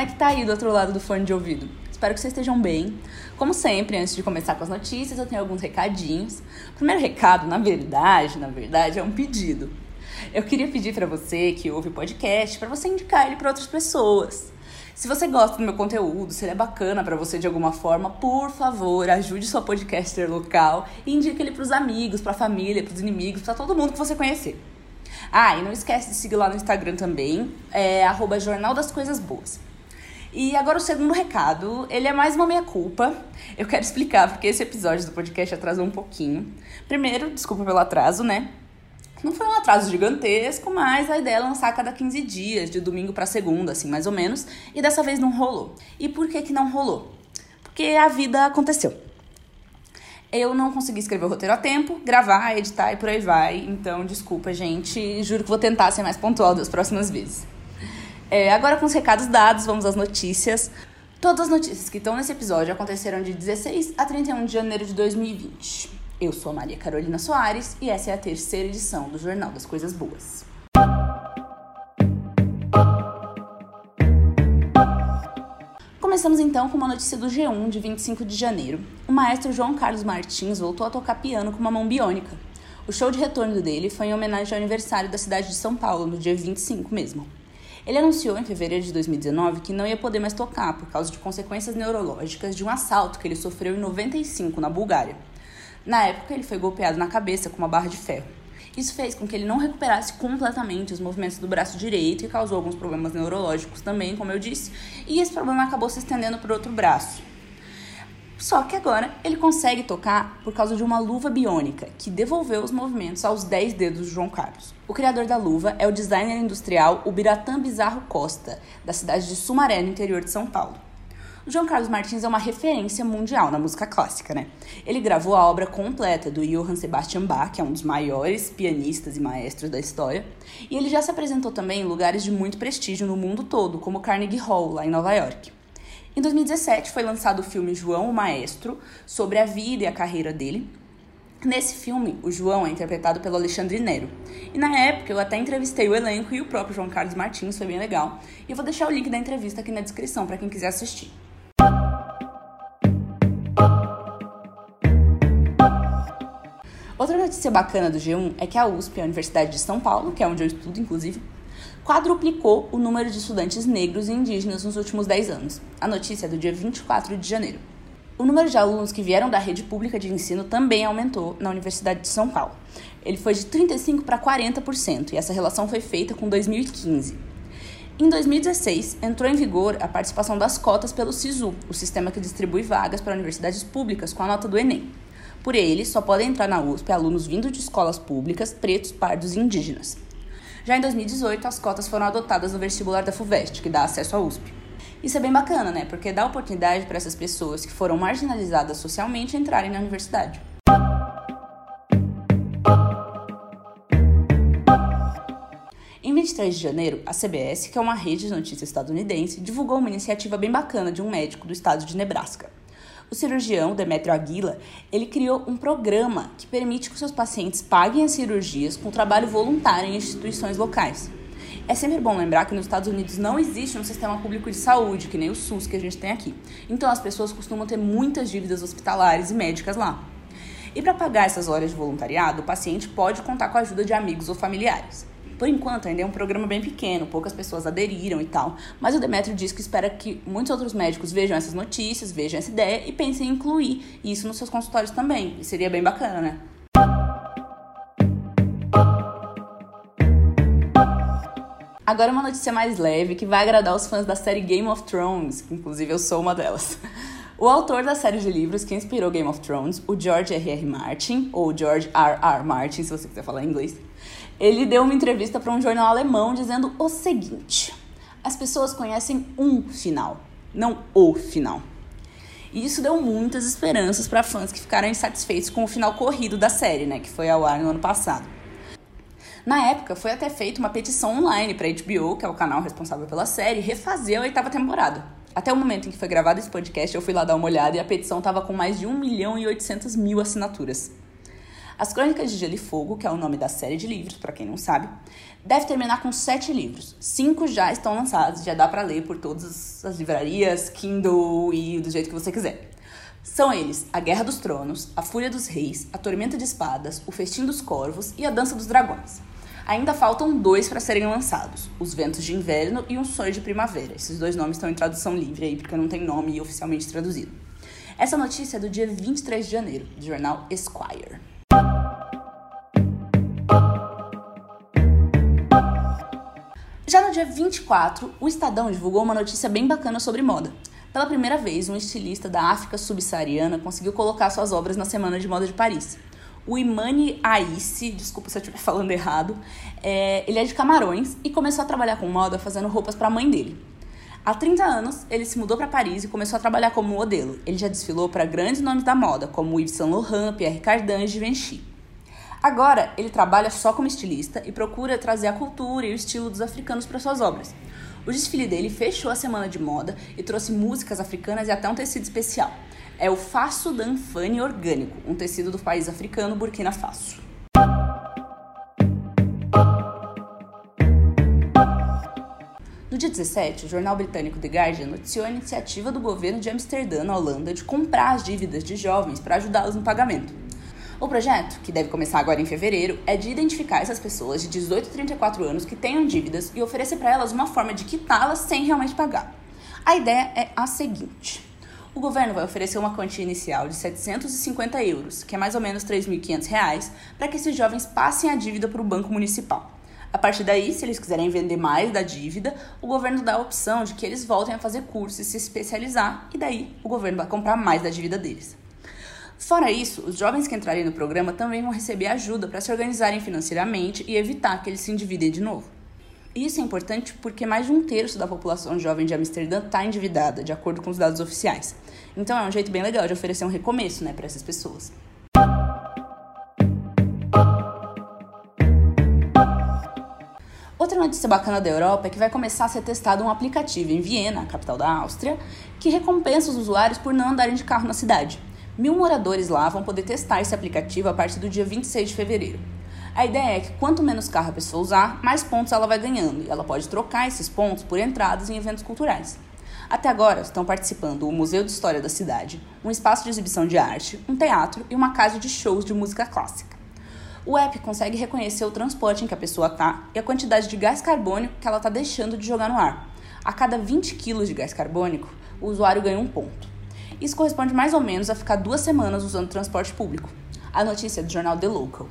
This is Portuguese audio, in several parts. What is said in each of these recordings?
é que tá aí do outro lado do fone de ouvido? Espero que vocês estejam bem. Como sempre, antes de começar com as notícias, eu tenho alguns recadinhos. O primeiro recado, na verdade, na verdade, é um pedido. Eu queria pedir para você que ouve o podcast para você indicar ele para outras pessoas. Se você gosta do meu conteúdo, se ele é bacana para você de alguma forma, por favor, ajude sua podcaster local e indique ele para os amigos, para a família, para os inimigos, para todo mundo que você conhecer. Ah, e não esquece de seguir lá no Instagram também, é arroba Jornal das Coisas Boas. E agora o segundo recado, ele é mais uma meia-culpa. Eu quero explicar porque esse episódio do podcast atrasou um pouquinho. Primeiro, desculpa pelo atraso, né? Não foi um atraso gigantesco, mas a ideia é lançar a cada 15 dias, de domingo para segunda, assim, mais ou menos. E dessa vez não rolou. E por que que não rolou? Porque a vida aconteceu eu não consegui escrever o roteiro a tempo, gravar, editar e por aí vai. Então, desculpa, gente. Juro que vou tentar ser mais pontual das próximas vezes. É, agora, com os recados dados, vamos às notícias. Todas as notícias que estão nesse episódio aconteceram de 16 a 31 de janeiro de 2020. Eu sou a Maria Carolina Soares e essa é a terceira edição do Jornal das Coisas Boas. Começamos então com uma notícia do G1 de 25 de janeiro. O maestro João Carlos Martins voltou a tocar piano com uma mão biônica. O show de retorno dele foi em homenagem ao aniversário da cidade de São Paulo, no dia 25 mesmo. Ele anunciou em fevereiro de 2019 que não ia poder mais tocar por causa de consequências neurológicas de um assalto que ele sofreu em 95 na Bulgária. Na época, ele foi golpeado na cabeça com uma barra de ferro. Isso fez com que ele não recuperasse completamente os movimentos do braço direito e causou alguns problemas neurológicos também, como eu disse, e esse problema acabou se estendendo para o outro braço. Só que agora ele consegue tocar por causa de uma luva biônica, que devolveu os movimentos aos 10 dedos de João Carlos. O criador da luva é o designer industrial Ubiratã Bizarro Costa, da cidade de Sumaré, no interior de São Paulo. O João Carlos Martins é uma referência mundial na música clássica, né? Ele gravou a obra completa do Johann Sebastian Bach, que é um dos maiores pianistas e maestros da história, e ele já se apresentou também em lugares de muito prestígio no mundo todo, como Carnegie Hall, lá em Nova York. Em 2017 foi lançado o filme João o Maestro, sobre a vida e a carreira dele, Nesse filme, o João é interpretado pelo Alexandre Nero. E na época eu até entrevistei o elenco e o próprio João Carlos Martins, foi bem legal. E eu vou deixar o link da entrevista aqui na descrição para quem quiser assistir. Outra notícia bacana do G1 é que a USP, a Universidade de São Paulo, que é onde eu estudo, inclusive, quadruplicou o número de estudantes negros e indígenas nos últimos 10 anos. A notícia é do dia 24 de janeiro. O número de alunos que vieram da rede pública de ensino também aumentou na Universidade de São Paulo. Ele foi de 35% para 40%, e essa relação foi feita com 2015. Em 2016, entrou em vigor a participação das cotas pelo SISU, o sistema que distribui vagas para universidades públicas com a nota do Enem. Por ele, só podem entrar na USP alunos vindos de escolas públicas, pretos, pardos e indígenas. Já em 2018, as cotas foram adotadas no vestibular da FUVEST, que dá acesso à USP. Isso é bem bacana, né? Porque dá oportunidade para essas pessoas que foram marginalizadas socialmente entrarem na universidade. Em 23 de janeiro, a CBS, que é uma rede de notícias estadunidense, divulgou uma iniciativa bem bacana de um médico do estado de Nebraska. O cirurgião Demetrio Aguila, ele criou um programa que permite que seus pacientes paguem as cirurgias com trabalho voluntário em instituições locais. É sempre bom lembrar que nos Estados Unidos não existe um sistema público de saúde, que nem o SUS que a gente tem aqui. Então as pessoas costumam ter muitas dívidas hospitalares e médicas lá. E para pagar essas horas de voluntariado, o paciente pode contar com a ajuda de amigos ou familiares. Por enquanto, ainda é um programa bem pequeno, poucas pessoas aderiram e tal, mas o Demetrio diz que espera que muitos outros médicos vejam essas notícias, vejam essa ideia e pensem em incluir isso nos seus consultórios também. E seria bem bacana, né? Agora uma notícia mais leve que vai agradar os fãs da série Game of Thrones, que inclusive eu sou uma delas. O autor da série de livros que inspirou Game of Thrones, o George R. R. Martin, ou George R. R. Martin, se você quiser falar em inglês, ele deu uma entrevista para um jornal alemão dizendo o seguinte: as pessoas conhecem um final, não o final. E isso deu muitas esperanças para fãs que ficaram insatisfeitos com o final corrido da série, né, que foi ao ar no ano passado. Na época, foi até feita uma petição online para HBO, que é o canal responsável pela série, refazer a oitava temporada. Até o momento em que foi gravado esse podcast, eu fui lá dar uma olhada e a petição estava com mais de 1 milhão e 800 mil assinaturas. As Crônicas de Gelo e Fogo, que é o nome da série de livros, para quem não sabe, deve terminar com sete livros. Cinco já estão lançados, já dá para ler por todas as livrarias, Kindle e do jeito que você quiser. São eles A Guerra dos Tronos, A Fúria dos Reis, A Tormenta de Espadas, O Festim dos Corvos e A Dança dos Dragões. Ainda faltam dois para serem lançados: Os Ventos de Inverno e Um Sonho de Primavera. Esses dois nomes estão em tradução livre aí, porque não tem nome oficialmente traduzido. Essa notícia é do dia 23 de janeiro, do jornal Esquire. No dia 24, o Estadão divulgou uma notícia bem bacana sobre moda. Pela primeira vez, um estilista da África subsaariana conseguiu colocar suas obras na Semana de Moda de Paris. O Imani Aissi, desculpa se eu estiver falando errado, é, ele é de Camarões e começou a trabalhar com moda fazendo roupas para a mãe dele. Há 30 anos, ele se mudou para Paris e começou a trabalhar como modelo. Ele já desfilou para grandes nomes da moda, como Yves Saint Laurent, Pierre Cardin e Givenchy. Agora, ele trabalha só como estilista e procura trazer a cultura e o estilo dos africanos para suas obras. O desfile dele fechou a semana de moda e trouxe músicas africanas e até um tecido especial. É o Faço Danfani Orgânico, um tecido do país africano Burkina Faso. No dia 17, o jornal britânico The Guardian noticiou a iniciativa do governo de Amsterdã, na Holanda, de comprar as dívidas de jovens para ajudá-los no pagamento. O projeto, que deve começar agora em fevereiro, é de identificar essas pessoas de 18 a 34 anos que tenham dívidas e oferecer para elas uma forma de quitá-las sem realmente pagar. A ideia é a seguinte: o governo vai oferecer uma quantia inicial de 750 euros, que é mais ou menos 3.500 reais, para que esses jovens passem a dívida para o banco municipal. A partir daí, se eles quiserem vender mais da dívida, o governo dá a opção de que eles voltem a fazer cursos e se especializar, e daí o governo vai comprar mais da dívida deles. Fora isso, os jovens que entrarem no programa também vão receber ajuda para se organizarem financeiramente e evitar que eles se endividem de novo. Isso é importante porque mais de um terço da população jovem de Amsterdã está endividada, de acordo com os dados oficiais. Então é um jeito bem legal de oferecer um recomeço né, para essas pessoas. Outra notícia bacana da Europa é que vai começar a ser testado um aplicativo em Viena, capital da Áustria, que recompensa os usuários por não andarem de carro na cidade. Mil moradores lá vão poder testar esse aplicativo a partir do dia 26 de fevereiro. A ideia é que quanto menos carro a pessoa usar, mais pontos ela vai ganhando, e ela pode trocar esses pontos por entradas em eventos culturais. Até agora estão participando o Museu de História da cidade, um espaço de exibição de arte, um teatro e uma casa de shows de música clássica. O app consegue reconhecer o transporte em que a pessoa está e a quantidade de gás carbônico que ela está deixando de jogar no ar. A cada 20 quilos de gás carbônico, o usuário ganha um ponto. Isso corresponde mais ou menos a ficar duas semanas usando transporte público. A notícia é do jornal The Local.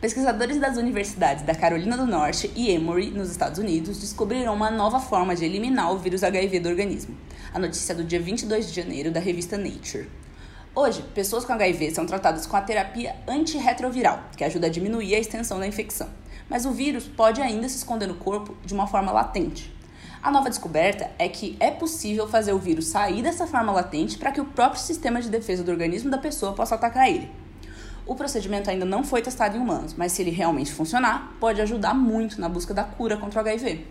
Pesquisadores das universidades da Carolina do Norte e Emory, nos Estados Unidos, descobriram uma nova forma de eliminar o vírus HIV do organismo. A notícia é do dia 22 de janeiro da revista Nature. Hoje, pessoas com HIV são tratadas com a terapia antirretroviral, que ajuda a diminuir a extensão da infecção. Mas o vírus pode ainda se esconder no corpo de uma forma latente. A nova descoberta é que é possível fazer o vírus sair dessa forma latente para que o próprio sistema de defesa do organismo da pessoa possa atacar ele. O procedimento ainda não foi testado em humanos, mas se ele realmente funcionar, pode ajudar muito na busca da cura contra o HIV.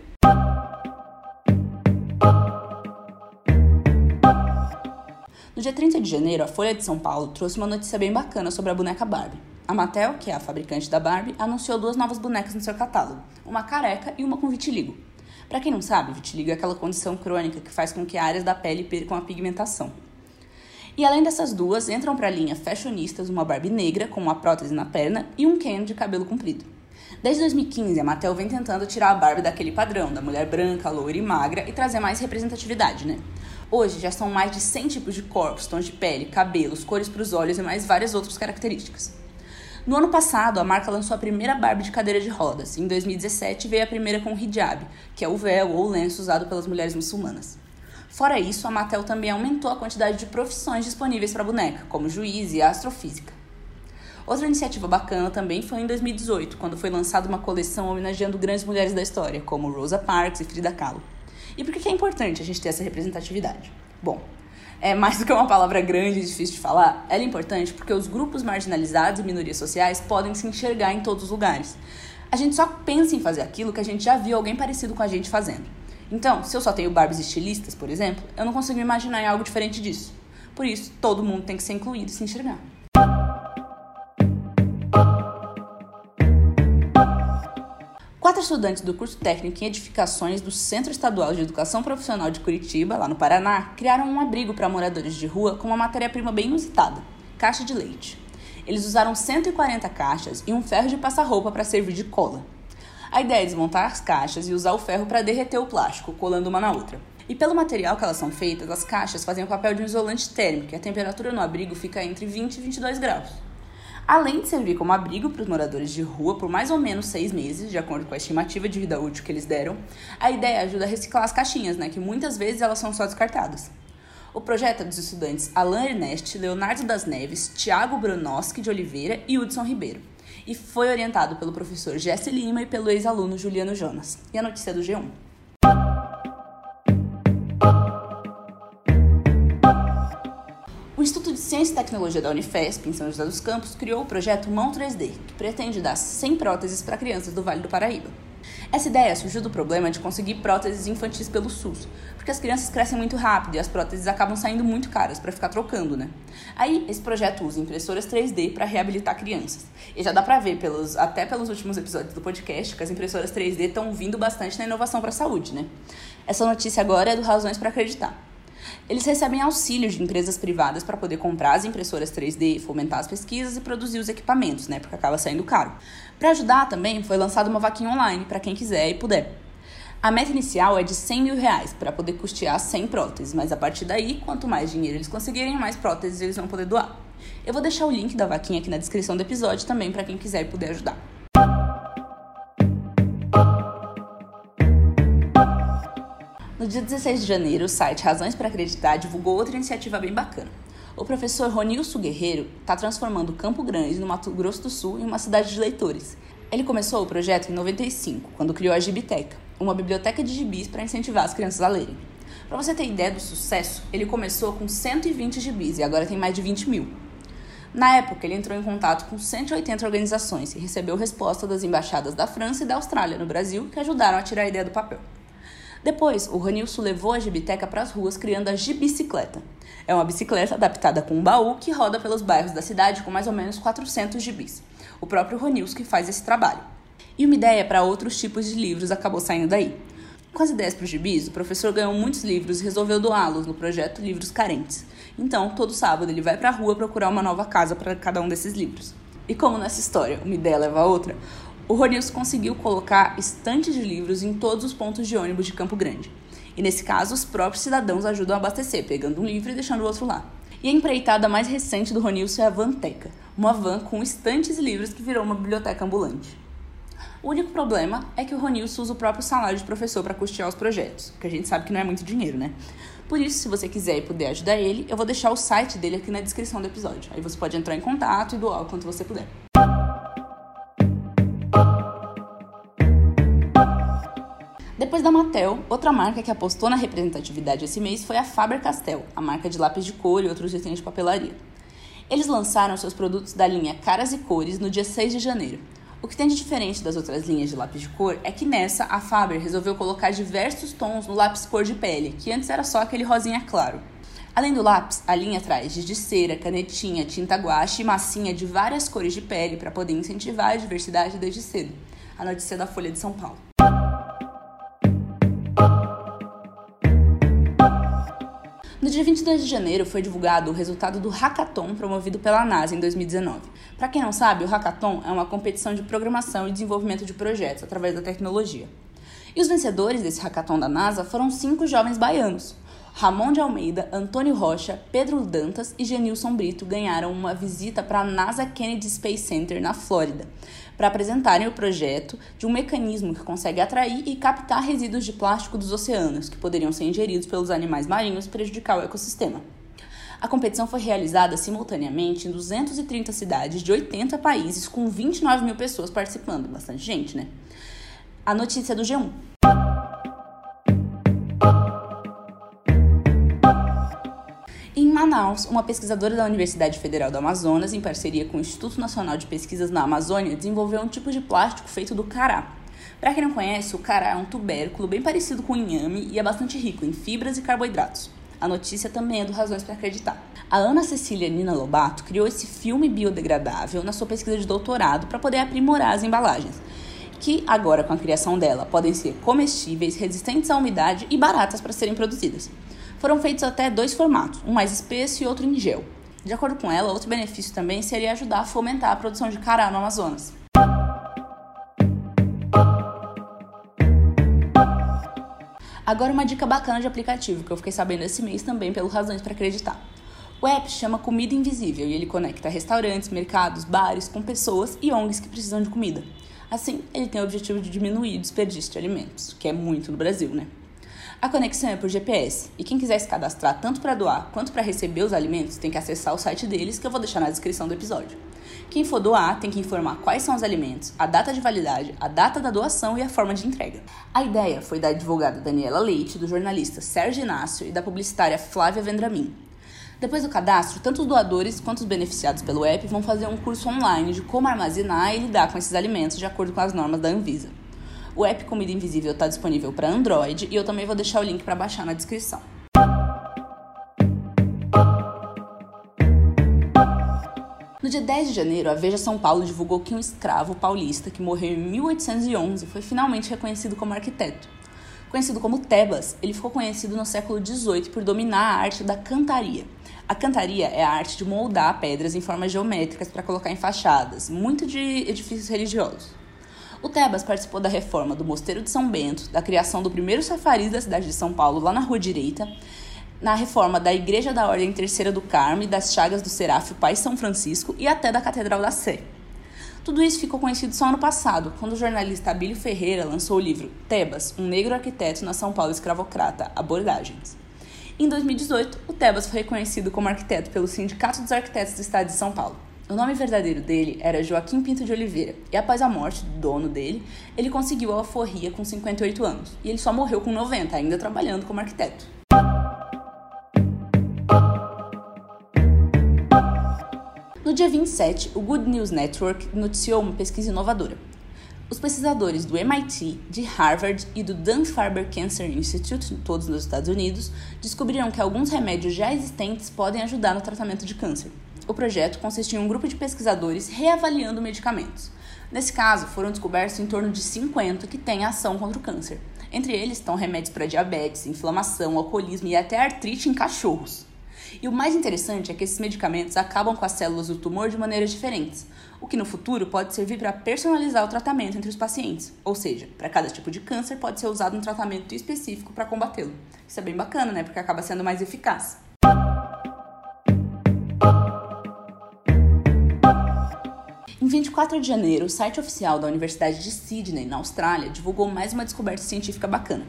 No dia 30 de janeiro, a Folha de São Paulo trouxe uma notícia bem bacana sobre a boneca Barbie. A Mattel, que é a fabricante da Barbie, anunciou duas novas bonecas no seu catálogo, uma careca e uma com vitiligo. Para quem não sabe, vitiligo é aquela condição crônica que faz com que áreas da pele percam a pigmentação. E além dessas duas, entram para a linha fashionistas uma Barbie negra com uma prótese na perna e um Ken de cabelo comprido. Desde 2015, a Mattel vem tentando tirar a Barbie daquele padrão da mulher branca, loira e magra e trazer mais representatividade, né? Hoje já são mais de 100 tipos de corpos, tons de pele, cabelos, cores para os olhos e mais várias outras características. No ano passado, a marca lançou a primeira Barbie de cadeira de rodas. Em 2017, veio a primeira com o hijab, que é o véu ou lenço usado pelas mulheres muçulmanas. Fora isso, a Mattel também aumentou a quantidade de profissões disponíveis para boneca, como juiz e astrofísica. Outra iniciativa bacana também foi em 2018, quando foi lançada uma coleção homenageando grandes mulheres da história, como Rosa Parks e Frida Kahlo. E por que é importante a gente ter essa representatividade? Bom, é mais do que uma palavra grande e difícil de falar, ela é importante porque os grupos marginalizados e minorias sociais podem se enxergar em todos os lugares. A gente só pensa em fazer aquilo que a gente já viu alguém parecido com a gente fazendo. Então, se eu só tenho Barbies estilistas, por exemplo, eu não consigo imaginar algo diferente disso. Por isso, todo mundo tem que ser incluído e se enxergar. Quatro estudantes do curso técnico em edificações do Centro Estadual de Educação Profissional de Curitiba, lá no Paraná, criaram um abrigo para moradores de rua com uma matéria-prima bem inusitada: caixa de leite. Eles usaram 140 caixas e um ferro de passar roupa para servir de cola. A ideia é desmontar as caixas e usar o ferro para derreter o plástico, colando uma na outra. E pelo material que elas são feitas, as caixas fazem o papel de um isolante térmico e a temperatura no abrigo fica entre 20 e 22 graus. Além de servir como abrigo para os moradores de rua por mais ou menos seis meses, de acordo com a estimativa de vida útil que eles deram, a ideia ajuda a reciclar as caixinhas, né, que muitas vezes elas são só descartadas. O projeto é dos estudantes Alain Ernest, Leonardo das Neves, Tiago Brunoski de Oliveira e Hudson Ribeiro, e foi orientado pelo professor Jesse Lima e pelo ex-aluno Juliano Jonas. E a notícia é do G1. Ciência e Tecnologia da Unifesp, em São José dos Campos, criou o projeto Mão 3D, que pretende dar 100 próteses para crianças do Vale do Paraíba. Essa ideia surgiu do problema de conseguir próteses infantis pelo SUS, porque as crianças crescem muito rápido e as próteses acabam saindo muito caras para ficar trocando, né? Aí, esse projeto usa impressoras 3D para reabilitar crianças. E já dá para ver pelos até pelos últimos episódios do podcast que as impressoras 3D estão vindo bastante na inovação para a saúde, né? Essa notícia agora é do Razões para Acreditar. Eles recebem auxílio de empresas privadas para poder comprar as impressoras 3D, fomentar as pesquisas e produzir os equipamentos, né? Porque acaba saindo caro. Para ajudar também, foi lançada uma vaquinha online para quem quiser e puder. A meta inicial é de 100 mil reais para poder custear 100 próteses, mas a partir daí, quanto mais dinheiro eles conseguirem, mais próteses eles vão poder doar. Eu vou deixar o link da vaquinha aqui na descrição do episódio também para quem quiser e puder ajudar. No dia 16 de janeiro, o site Razões para Acreditar divulgou outra iniciativa bem bacana. O professor Ronilson Guerreiro está transformando Campo Grande, no Mato Grosso do Sul, em uma cidade de leitores. Ele começou o projeto em 95, quando criou a Gibiteca, uma biblioteca de gibis para incentivar as crianças a lerem. Para você ter ideia do sucesso, ele começou com 120 gibis e agora tem mais de 20 mil. Na época, ele entrou em contato com 180 organizações e recebeu resposta das embaixadas da França e da Austrália no Brasil, que ajudaram a tirar a ideia do papel. Depois, o Ranilson levou a gibiteca para as ruas criando a gibicicleta. É uma bicicleta adaptada com um baú que roda pelos bairros da cidade com mais ou menos 400 gibis. O próprio Ronilson que faz esse trabalho. E uma ideia para outros tipos de livros acabou saindo daí. Com as ideias para os gibis, o professor ganhou muitos livros e resolveu doá-los no projeto Livros Carentes. Então, todo sábado ele vai para a rua procurar uma nova casa para cada um desses livros. E como nessa história uma ideia leva a outra, o Ronilson conseguiu colocar estantes de livros em todos os pontos de ônibus de Campo Grande. E nesse caso, os próprios cidadãos ajudam a abastecer, pegando um livro e deixando o outro lá. E a empreitada mais recente do Ronilson é a Vanteca, uma van com estantes e livros que virou uma biblioteca ambulante. O único problema é que o Ronilson usa o próprio salário de professor para custear os projetos, que a gente sabe que não é muito dinheiro, né? Por isso, se você quiser e puder ajudar ele, eu vou deixar o site dele aqui na descrição do episódio. Aí você pode entrar em contato e doar o quanto você puder. Depois da Mattel, outra marca que apostou na representatividade esse mês foi a Faber-Castell, a marca de lápis de cor e outros itens de papelaria. Eles lançaram seus produtos da linha Caras e Cores no dia 6 de janeiro. O que tem de diferente das outras linhas de lápis de cor é que nessa a Faber resolveu colocar diversos tons no lápis cor de pele, que antes era só aquele rosinha claro. Além do lápis, a linha traz de cera, canetinha, tinta guache e massinha de várias cores de pele para poder incentivar a diversidade desde cedo. A notícia da Folha de São Paulo. No dia 22 de janeiro foi divulgado o resultado do Hackathon promovido pela NASA em 2019. Para quem não sabe, o Hackathon é uma competição de programação e desenvolvimento de projetos através da tecnologia. E os vencedores desse Hackathon da NASA foram cinco jovens baianos. Ramon de Almeida, Antônio Rocha, Pedro Dantas e Genilson Brito ganharam uma visita para a NASA Kennedy Space Center, na Flórida, para apresentarem o projeto de um mecanismo que consegue atrair e captar resíduos de plástico dos oceanos, que poderiam ser ingeridos pelos animais marinhos e prejudicar o ecossistema. A competição foi realizada simultaneamente em 230 cidades de 80 países, com 29 mil pessoas participando. Bastante gente, né? A notícia do G1. Manaus, uma pesquisadora da Universidade Federal do Amazonas, em parceria com o Instituto Nacional de Pesquisas na Amazônia, desenvolveu um tipo de plástico feito do cará. Para quem não conhece, o cará é um tubérculo bem parecido com o inhame e é bastante rico em fibras e carboidratos. A notícia também é do Razões para Acreditar. A Ana Cecília Nina Lobato criou esse filme biodegradável na sua pesquisa de doutorado para poder aprimorar as embalagens, que agora, com a criação dela, podem ser comestíveis, resistentes à umidade e baratas para serem produzidas. Foram feitos até dois formatos, um mais espesso e outro em gel. De acordo com ela, outro benefício também seria ajudar a fomentar a produção de cará no Amazonas. Agora uma dica bacana de aplicativo que eu fiquei sabendo esse mês também pelo Razões para Acreditar. O app chama Comida Invisível e ele conecta restaurantes, mercados, bares com pessoas e ONGs que precisam de comida. Assim, ele tem o objetivo de diminuir o desperdício de alimentos, que é muito no Brasil, né? A conexão é por GPS e quem quiser se cadastrar tanto para doar quanto para receber os alimentos tem que acessar o site deles que eu vou deixar na descrição do episódio. Quem for doar tem que informar quais são os alimentos, a data de validade, a data da doação e a forma de entrega. A ideia foi da advogada Daniela Leite, do jornalista Sérgio Inácio e da publicitária Flávia Vendramin. Depois do cadastro, tanto os doadores quanto os beneficiados pelo app vão fazer um curso online de como armazenar e lidar com esses alimentos de acordo com as normas da Anvisa. O app Comida Invisível está disponível para Android e eu também vou deixar o link para baixar na descrição. No dia 10 de janeiro, a Veja São Paulo divulgou que um escravo paulista que morreu em 1811 foi finalmente reconhecido como arquiteto. Conhecido como Tebas, ele ficou conhecido no século XVIII por dominar a arte da cantaria. A cantaria é a arte de moldar pedras em formas geométricas para colocar em fachadas, muito de edifícios religiosos. O Tebas participou da reforma do Mosteiro de São Bento, da criação do primeiro chafariz da cidade de São Paulo, lá na Rua Direita, na reforma da Igreja da Ordem Terceira do Carmo e das Chagas do Seráfio Pai São Francisco e até da Catedral da Sé. Tudo isso ficou conhecido só ano passado, quando o jornalista Abílio Ferreira lançou o livro Tebas, um negro arquiteto na São Paulo escravocrata, Abordagens. Em 2018, o Tebas foi reconhecido como arquiteto pelo Sindicato dos Arquitetos do Estado de São Paulo. O nome verdadeiro dele era Joaquim Pinto de Oliveira, e após a morte do dono dele, ele conseguiu a alforria com 58 anos, e ele só morreu com 90, ainda trabalhando como arquiteto. No dia 27, o Good News Network noticiou uma pesquisa inovadora. Os pesquisadores do MIT, de Harvard e do Dana-Farber Cancer Institute, todos nos Estados Unidos, descobriram que alguns remédios já existentes podem ajudar no tratamento de câncer. O projeto consistia em um grupo de pesquisadores reavaliando medicamentos. Nesse caso, foram descobertos em torno de 50 que têm ação contra o câncer. Entre eles estão remédios para diabetes, inflamação, alcoolismo e até artrite em cachorros. E o mais interessante é que esses medicamentos acabam com as células do tumor de maneiras diferentes, o que no futuro pode servir para personalizar o tratamento entre os pacientes. Ou seja, para cada tipo de câncer pode ser usado um tratamento específico para combatê-lo. Isso é bem bacana, né? Porque acaba sendo mais eficaz. Em 24 de janeiro, o site oficial da Universidade de Sydney, na Austrália, divulgou mais uma descoberta científica bacana.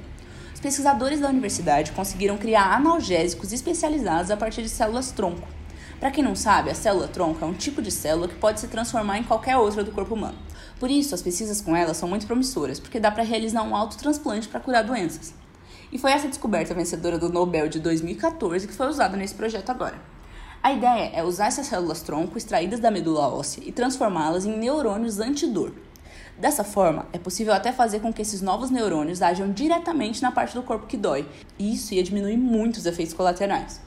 Os pesquisadores da universidade conseguiram criar analgésicos especializados a partir de células-tronco. Para quem não sabe, a célula-tronco é um tipo de célula que pode se transformar em qualquer outra do corpo humano. Por isso, as pesquisas com ela são muito promissoras, porque dá para realizar um autotransplante para curar doenças. E foi essa descoberta vencedora do Nobel de 2014 que foi usada nesse projeto agora. A ideia é usar essas células-tronco extraídas da medula óssea e transformá-las em neurônios antidor. Dessa forma, é possível até fazer com que esses novos neurônios ajam diretamente na parte do corpo que dói, e isso ia diminuir muito os efeitos colaterais.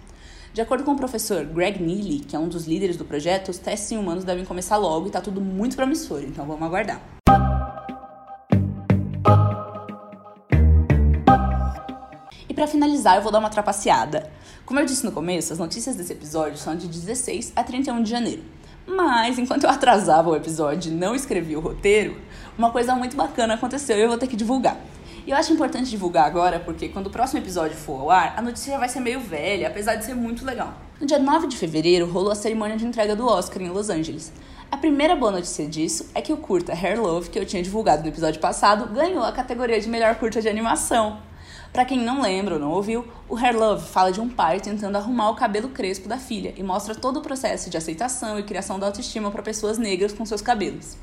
De acordo com o professor Greg Neely, que é um dos líderes do projeto, os testes em humanos devem começar logo e está tudo muito promissor, então vamos aguardar. Para finalizar, eu vou dar uma trapaceada. Como eu disse no começo, as notícias desse episódio são de 16 a 31 de janeiro. Mas enquanto eu atrasava o episódio e não escrevi o roteiro, uma coisa muito bacana aconteceu e eu vou ter que divulgar. E eu acho importante divulgar agora porque quando o próximo episódio for ao ar, a notícia vai ser meio velha, apesar de ser muito legal. No dia 9 de fevereiro rolou a cerimônia de entrega do Oscar em Los Angeles. A primeira boa notícia disso é que o curta Hair Love, que eu tinha divulgado no episódio passado, ganhou a categoria de melhor curta de animação. Para quem não lembra ou não ouviu, o Hair Love fala de um pai tentando arrumar o cabelo crespo da filha e mostra todo o processo de aceitação e criação da autoestima para pessoas negras com seus cabelos.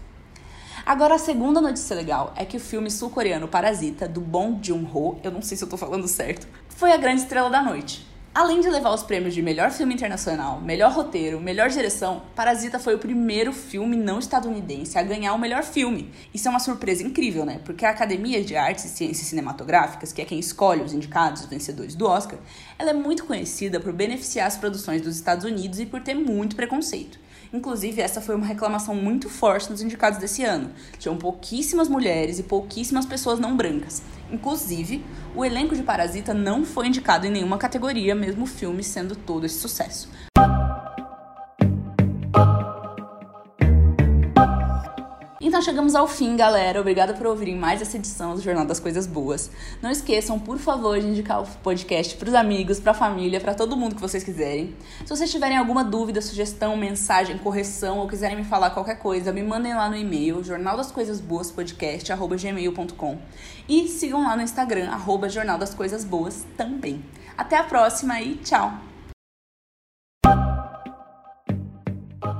Agora, a segunda notícia legal é que o filme sul-coreano Parasita, do Bong Joon-ho, eu não sei se eu tô falando certo, foi a grande estrela da noite. Além de levar os prêmios de melhor filme internacional, melhor roteiro, melhor direção, Parasita foi o primeiro filme não estadunidense a ganhar o melhor filme. Isso é uma surpresa incrível, né? Porque a Academia de Artes e Ciências Cinematográficas, que é quem escolhe os indicados, os vencedores do Oscar, ela é muito conhecida por beneficiar as produções dos Estados Unidos e por ter muito preconceito. Inclusive, essa foi uma reclamação muito forte nos indicados desse ano. Tinham pouquíssimas mulheres e pouquíssimas pessoas não brancas. Inclusive, o elenco de Parasita não foi indicado em nenhuma categoria, mesmo o filme sendo todo esse sucesso. Então chegamos ao fim, galera. Obrigada por ouvirem mais essa edição do Jornal das Coisas Boas. Não esqueçam, por favor, de indicar o podcast para os amigos, para a família, para todo mundo que vocês quiserem. Se vocês tiverem alguma dúvida, sugestão, mensagem, correção ou quiserem me falar qualquer coisa, me mandem lá no e-mail jornaldascoisasboaspodcast@gmail.com e sigam lá no Instagram arroba Jornal das Coisas Boas também. Até a próxima e tchau.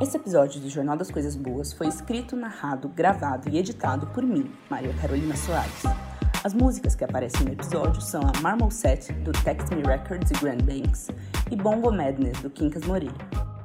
Esse episódio do Jornal das Coisas Boas foi escrito, narrado, gravado e editado por mim, Maria Carolina Soares. As músicas que aparecem no episódio são a Marmoset, do Text Me Records e Grand Banks, e Bongo Madness, do Quincas Moreira.